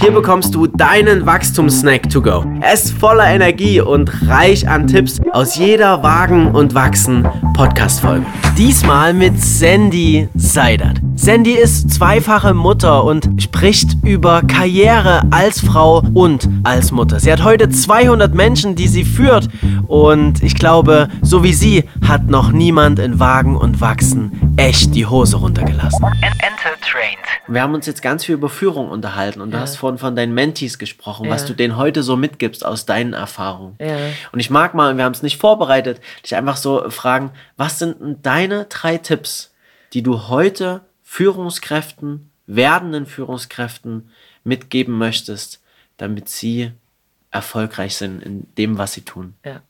Hier bekommst du deinen Wachstumssnack to go. Er ist voller Energie und reich an Tipps aus jeder Wagen und Wachsen Podcast-Folge. Diesmal mit Sandy Seidert. Sandy ist zweifache Mutter und spricht über Karriere als Frau und als Mutter. Sie hat heute 200 Menschen, die sie führt und ich glaube, so wie sie hat noch niemand in Wagen und Wachsen echt die Hose runtergelassen. Wir haben uns jetzt ganz viel über Führung unterhalten und ja. du hast vorhin von deinen Mentees gesprochen, ja. was du denen heute so mitgibst aus deinen Erfahrungen. Ja. Und ich mag mal, wir haben es nicht vorbereitet, dich einfach so fragen, was sind deine drei Tipps, die du heute Führungskräften, werdenden Führungskräften mitgeben möchtest, damit sie erfolgreich sind in dem, was sie tun? Ja.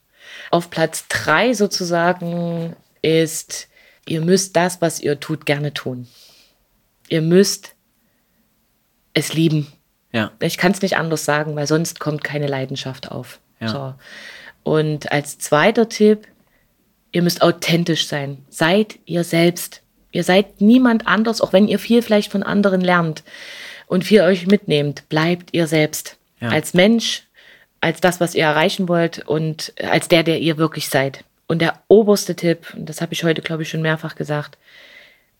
Auf Platz drei sozusagen ist, ihr müsst das, was ihr tut, gerne tun. Ihr müsst es lieben. Ja. Ich kann es nicht anders sagen, weil sonst kommt keine Leidenschaft auf. Ja. So. Und als zweiter Tipp, ihr müsst authentisch sein. Seid ihr selbst. Ihr seid niemand anders, auch wenn ihr viel vielleicht von anderen lernt und viel euch mitnehmt. Bleibt ihr selbst. Ja. Als Mensch, als das, was ihr erreichen wollt und als der, der ihr wirklich seid. Und der oberste Tipp, und das habe ich heute, glaube ich, schon mehrfach gesagt,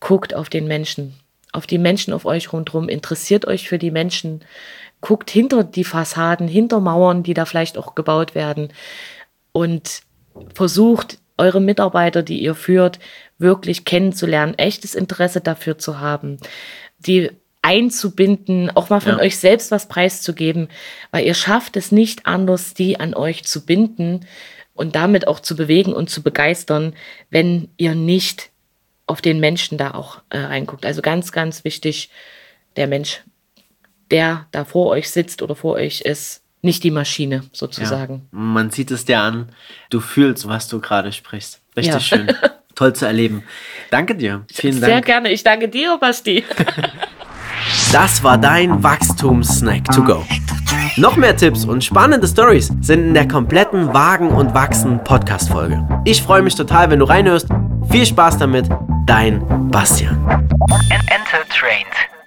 guckt auf den Menschen, auf die Menschen auf euch rundherum, interessiert euch für die Menschen, guckt hinter die Fassaden, hinter Mauern, die da vielleicht auch gebaut werden und versucht eure Mitarbeiter, die ihr führt, wirklich kennenzulernen, echtes Interesse dafür zu haben, die einzubinden, auch mal von ja. euch selbst was preiszugeben, weil ihr schafft es nicht anders, die an euch zu binden und damit auch zu bewegen und zu begeistern, wenn ihr nicht auf den Menschen da auch äh, reinguckt. Also ganz, ganz wichtig, der Mensch, der da vor euch sitzt oder vor euch ist, nicht die Maschine sozusagen. Ja, man sieht es dir an, du fühlst, was du gerade sprichst. Richtig ja. schön. Toll zu erleben. Danke dir. Vielen Sehr Dank. Sehr gerne. Ich danke dir, Basti. Das war dein Wachstumssnack to go. Noch mehr Tipps und spannende Stories sind in der kompletten Wagen und Wachsen Podcast Folge. Ich freue mich total, wenn du reinhörst. Viel Spaß damit, dein Bastian. Enter Trained.